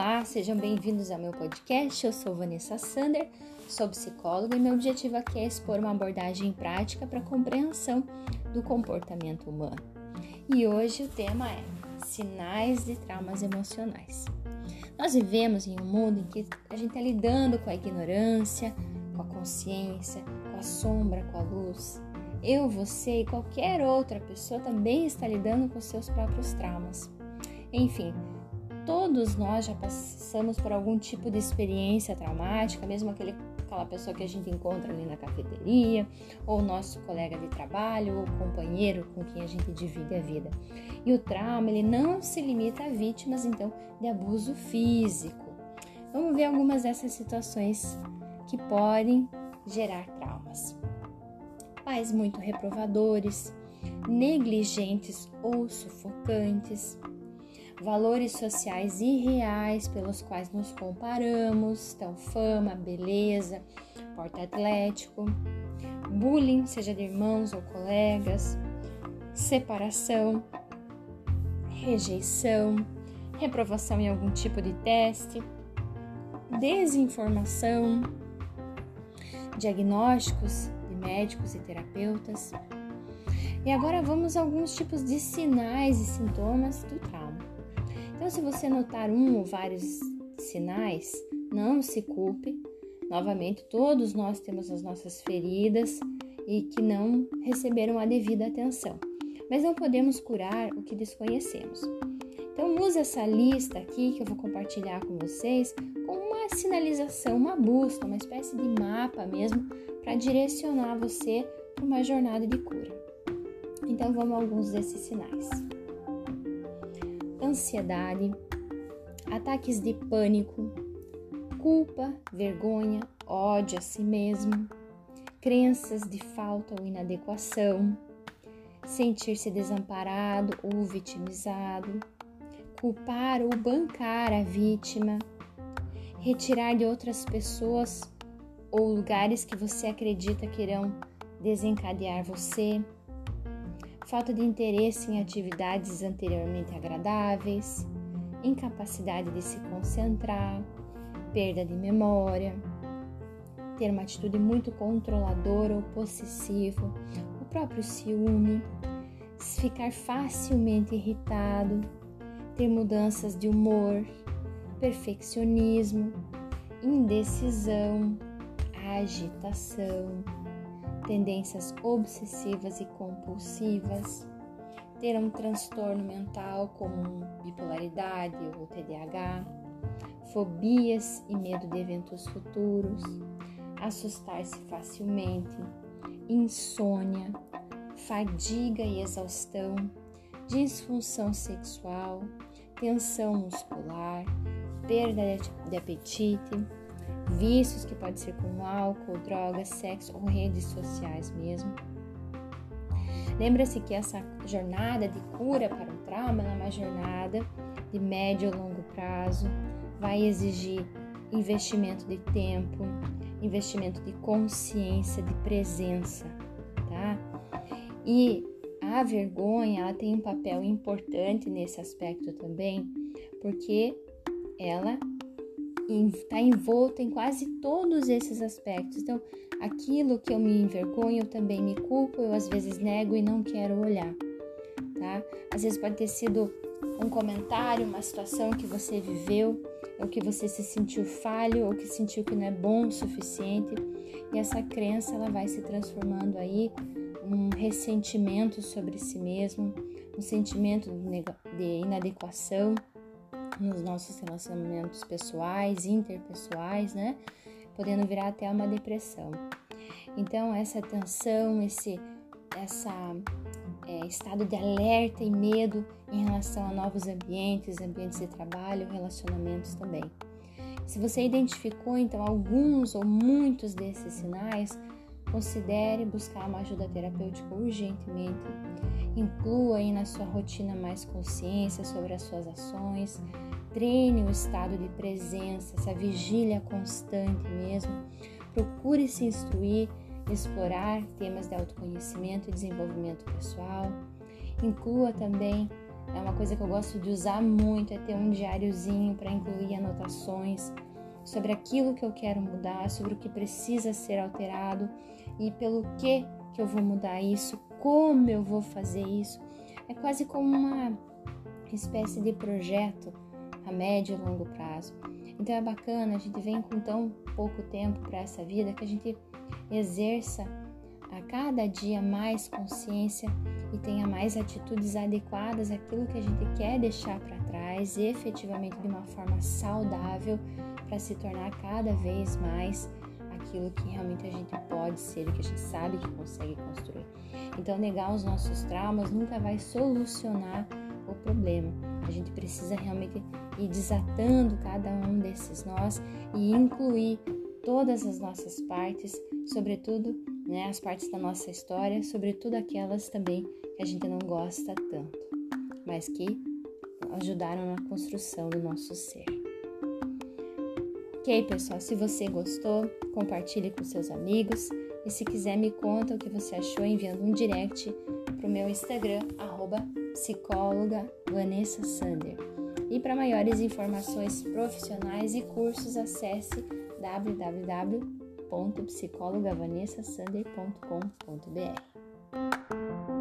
Olá, sejam bem-vindos ao meu podcast. Eu sou Vanessa Sander, sou psicóloga e meu objetivo aqui é expor uma abordagem prática para a compreensão do comportamento humano. E hoje o tema é sinais de traumas emocionais. Nós vivemos em um mundo em que a gente está lidando com a ignorância, com a consciência, com a sombra, com a luz. Eu, você e qualquer outra pessoa também está lidando com seus próprios traumas. Enfim, todos nós já passamos por algum tipo de experiência traumática, mesmo aquele, aquela pessoa que a gente encontra ali na cafeteria, ou nosso colega de trabalho, ou companheiro com quem a gente divide a vida. E o trauma, ele não se limita a vítimas, então, de abuso físico. Vamos ver algumas dessas situações que podem gerar traumas. Pais muito reprovadores, negligentes ou sufocantes, valores sociais irreais pelos quais nos comparamos, então fama, beleza, porte atlético, bullying, seja de irmãos ou colegas, separação, rejeição, reprovação em algum tipo de teste, desinformação, diagnósticos de médicos e terapeutas. E agora vamos a alguns tipos de sinais e sintomas do trauma. Então, se você notar um ou vários sinais, não se culpe. Novamente, todos nós temos as nossas feridas e que não receberam a devida atenção. Mas não podemos curar o que desconhecemos. Então, use essa lista aqui que eu vou compartilhar com vocês como uma sinalização, uma busca, uma espécie de mapa mesmo para direcionar você para uma jornada de cura. Então, vamos a alguns desses sinais ansiedade, ataques de pânico, culpa, vergonha, ódio a si mesmo, crenças de falta ou inadequação, sentir-se desamparado ou vitimizado, culpar ou bancar a vítima, retirar de outras pessoas ou lugares que você acredita que irão desencadear você falta de interesse em atividades anteriormente agradáveis, incapacidade de se concentrar, perda de memória, ter uma atitude muito controladora ou possessiva, o próprio ciúme, ficar facilmente irritado, ter mudanças de humor, perfeccionismo, indecisão, agitação tendências obsessivas e compulsivas, ter um transtorno mental como bipolaridade ou TDAH, fobias e medo de eventos futuros, assustar-se facilmente, insônia, fadiga e exaustão, disfunção sexual, tensão muscular, perda de apetite, vícios que pode ser com álcool, drogas, sexo ou redes sociais mesmo. Lembra-se que essa jornada de cura para o trauma é uma jornada de médio ou longo prazo, vai exigir investimento de tempo, investimento de consciência, de presença, tá? E a vergonha, ela tem um papel importante nesse aspecto também, porque ela está envolto em quase todos esses aspectos. Então, aquilo que eu me envergonho, eu também me culpo, eu às vezes nego e não quero olhar, tá? Às vezes pode ter sido um comentário, uma situação que você viveu, ou que você se sentiu falho, ou que sentiu que não é bom o suficiente, e essa crença ela vai se transformando aí um ressentimento sobre si mesmo, um sentimento de inadequação, nos nossos relacionamentos pessoais, interpessoais, né? Podendo virar até uma depressão. Então, essa tensão, esse essa, é, estado de alerta e medo em relação a novos ambientes, ambientes de trabalho, relacionamentos também. Se você identificou então alguns ou muitos desses sinais, considere buscar uma ajuda terapêutica urgentemente. Inclua aí na sua rotina mais consciência sobre as suas ações, treine o estado de presença, essa vigília constante mesmo. Procure se instruir, explorar temas de autoconhecimento e desenvolvimento pessoal. Inclua também é uma coisa que eu gosto de usar muito, é ter um diáriozinho para incluir anotações sobre aquilo que eu quero mudar, sobre o que precisa ser alterado e pelo que que eu vou mudar isso, como eu vou fazer isso. É quase como uma espécie de projeto a médio e longo prazo. Então é bacana, a gente vem com tão pouco tempo para essa vida que a gente exerça a cada dia mais consciência e tenha mais atitudes adequadas àquilo que a gente quer deixar para trás, efetivamente de uma forma saudável, para se tornar cada vez mais aquilo que realmente a gente pode ser e que a gente sabe que consegue construir. Então, negar os nossos traumas nunca vai solucionar o problema. A gente precisa realmente ir desatando cada um desses nós e incluir todas as nossas partes, sobretudo né, as partes da nossa história, sobretudo aquelas também que a gente não gosta tanto, mas que ajudaram na construção do nosso ser. Ok, pessoal, se você gostou, compartilhe com seus amigos e se quiser me conta o que você achou enviando um direct para o meu Instagram, arroba psicóloga Vanessa Sander. E para maiores informações profissionais e cursos, acesse www.psicologavanessasander.com.br.